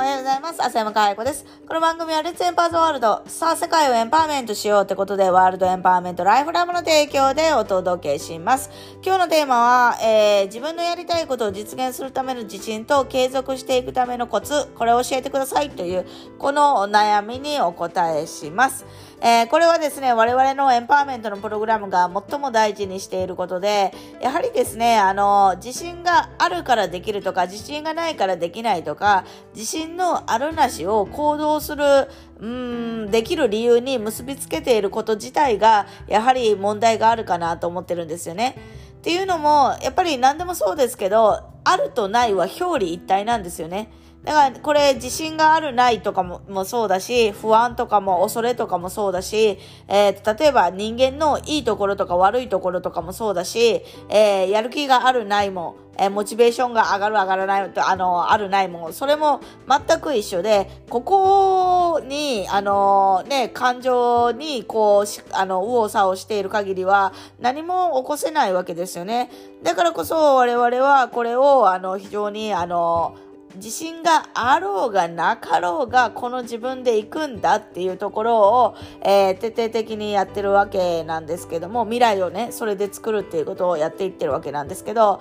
おはようございます。浅山かえ子です。この番組はレッツエンパーズワールド。さあ、世界をエンパワーメントしようってことで、ワールドエンパワーメントライフラムの提供でお届けします。今日のテーマは、えー、自分のやりたいことを実現するための自信と継続していくためのコツ、これを教えてくださいという、このお悩みにお答えします。えー、これはですね、我々のエンパワーメントのプログラムが最も大事にしていることで、やはりですね、あの、自信があるからできるとか、自信がないからできないとか、自信のあるなしを行動する、うん、できる理由に結びつけていること自体が、やはり問題があるかなと思ってるんですよね。っていうのも、やっぱり何でもそうですけど、あるとないは表裏一体なんですよね。だからこれ自信があるないとかももそうだし、不安とかも恐れとかもそうだし、えー、例えば人間のいいところとか悪いところとかもそうだし、えー、やる気があるないも、えー、モチベーションが上がる上がらないと、あの、あるないも、それも全く一緒で、ここに、あのね、感情にこう、あの、右往左往している限りは何も起こせないわけですよね。だからこそ我々はこれを、あの、非常に、あの、自信があろうがなかろうがこの自分で行くんだっていうところを、えー、徹底的にやってるわけなんですけども未来をねそれで作るっていうことをやっていってるわけなんですけど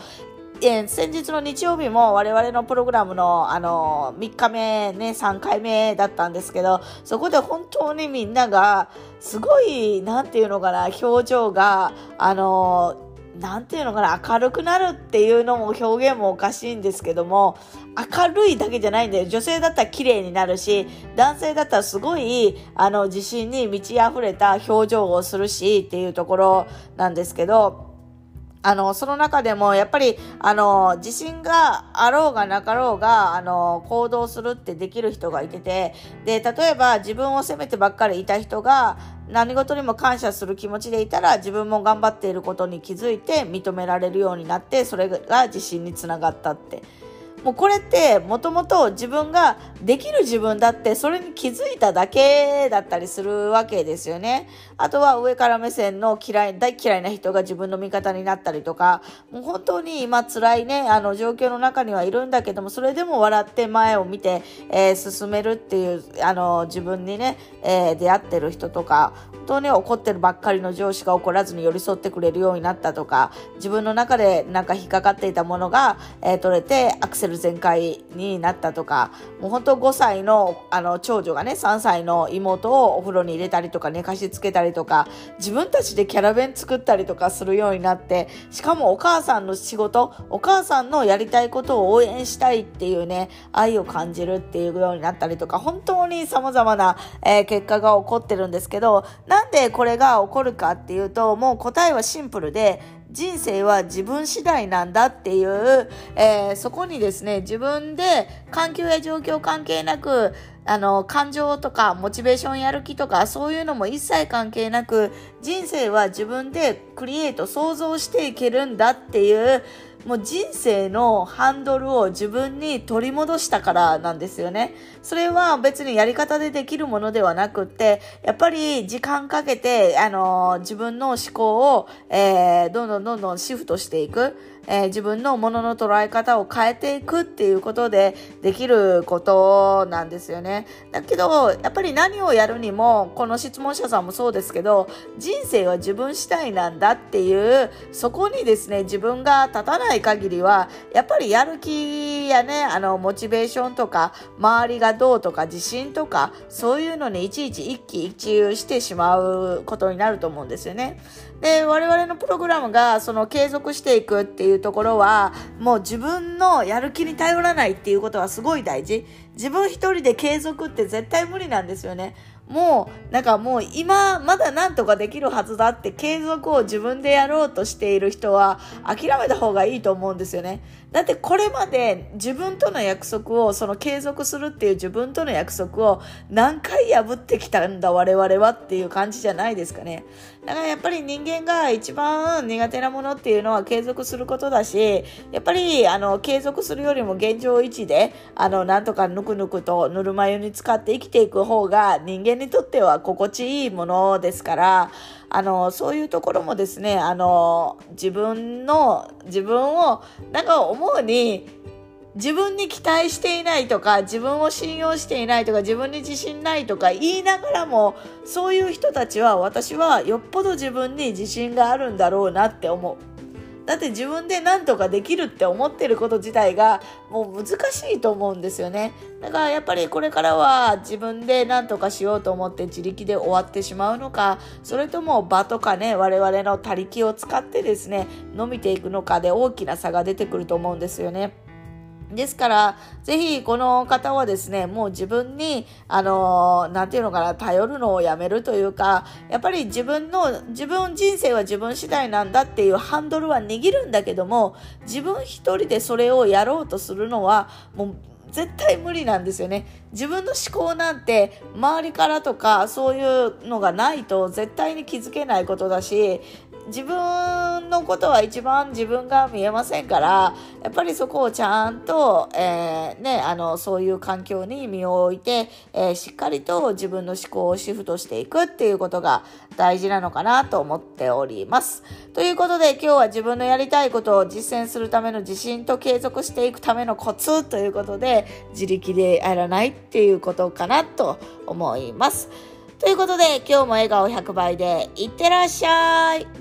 えー、先日の日曜日も我々のプログラムの、あのー、3日目ね、3回目だったんですけど、そこで本当にみんなが、すごい、なんていうのかな、表情が、あのー何て言うのかな、明るくなるっていうのも表現もおかしいんですけども、明るいだけじゃないんだよ。女性だったら綺麗になるし、男性だったらすごい、あの、自信に満ち溢れた表情をするしっていうところなんですけど、あの、その中でも、やっぱり、あの、自信があろうがなかろうが、あの、行動するってできる人がいてて、で、例えば自分を責めてばっかりいた人が、何事にも感謝する気持ちでいたら、自分も頑張っていることに気づいて認められるようになって、それが自信につながったって。もうこれってもともと自分ができる自分だってそれに気づいただけだったりするわけですよね。あとは上から目線の嫌い、大嫌いな人が自分の味方になったりとか、もう本当に今辛いね、あの状況の中にはいるんだけども、それでも笑って前を見て、えー、進めるっていう、あの自分にね、えー、出会ってる人とか、本当に怒ってるばっかりの上司が怒らずに寄り添ってくれるようになったとか、自分の中でなんか引っかかっていたものが、えー、取れてアクセルル全開になったとか、もう本当5歳のあの長女がね、3歳の妹をお風呂に入れたりとか寝かしつけたりとか、自分たちでキャラ弁作ったりとかするようになって、しかもお母さんの仕事、お母さんのやりたいことを応援したいっていうね、愛を感じるっていうようになったりとか、本当に様々な、えー、結果が起こってるんですけど、なんでこれが起こるかっていうと、もう答えはシンプルで、人生は自分次第なんだっていう、えー、そこにですね、自分で環境や状況関係なく、あの、感情とか、モチベーションやる気とか、そういうのも一切関係なく、人生は自分でクリエイト、想像していけるんだっていう、もう人生のハンドルを自分に取り戻したからなんですよね。それは別にやり方でできるものではなくって、やっぱり時間かけて、あの自分の思考を、えー、どんどんどんどんシフトしていく。えー、自分のものの捉え方を変えていくっていうことでできることなんですよね。だけど、やっぱり何をやるにも、この質問者さんもそうですけど、人生は自分次第なんだっていう、そこにですね、自分が立たない限りは、やっぱりやる気やね、あの、モチベーションとか、周りがどうとか、自信とか、そういうのにいちいち一喜一憂してしまうことになると思うんですよね。で、我々のプログラムが、その継続していくっていうところは、もう自分のやる気に頼らないっていうことはすごい大事。自分一人で継続って絶対無理なんですよね。もう、なんかもう今、まだなんとかできるはずだって継続を自分でやろうとしている人は諦めた方がいいと思うんですよね。だってこれまで自分との約束を、その継続するっていう自分との約束を何回破ってきたんだ我々はっていう感じじゃないですかね。だからやっぱり人間が一番苦手なものっていうのは継続することだし、やっぱりあの継続するよりも現状維持で、あのなんとかぬくぬくとぬるま湯に使って生きていく方が人間にとっては心地いいものですから、あの、そういうところもですね、あの、自分の、自分を、なんか思うに、自分に期待していないとか自分を信用していないとか自分に自信ないとか言いながらもそういう人たちは私はよっぽど自分に自信があるんだろうなって思う。だって自分で何とかできるって思ってること自体がもう難しいと思うんですよね。だからやっぱりこれからは自分で何とかしようと思って自力で終わってしまうのか、それとも場とかね、我々の他力を使ってですね、伸びていくのかで大きな差が出てくると思うんですよね。ですから、ぜひこの方はですね、もう自分に、あのー、なんていうのかな、頼るのをやめるというか、やっぱり自分の、自分人生は自分次第なんだっていうハンドルは握るんだけども、自分一人でそれをやろうとするのは、もう絶対無理なんですよね。自分の思考なんて周りからとかそういうのがないと絶対に気づけないことだし、自分のことは一番自分が見えませんからやっぱりそこをちゃんと、えー、ね、あのそういう環境に身を置いて、えー、しっかりと自分の思考をシフトしていくっていうことが大事なのかなと思っております。ということで今日は自分のやりたいことを実践するための自信と継続していくためのコツということで自力でやらないっていうことかなと思います。ということで今日も笑顔100倍でいってらっしゃい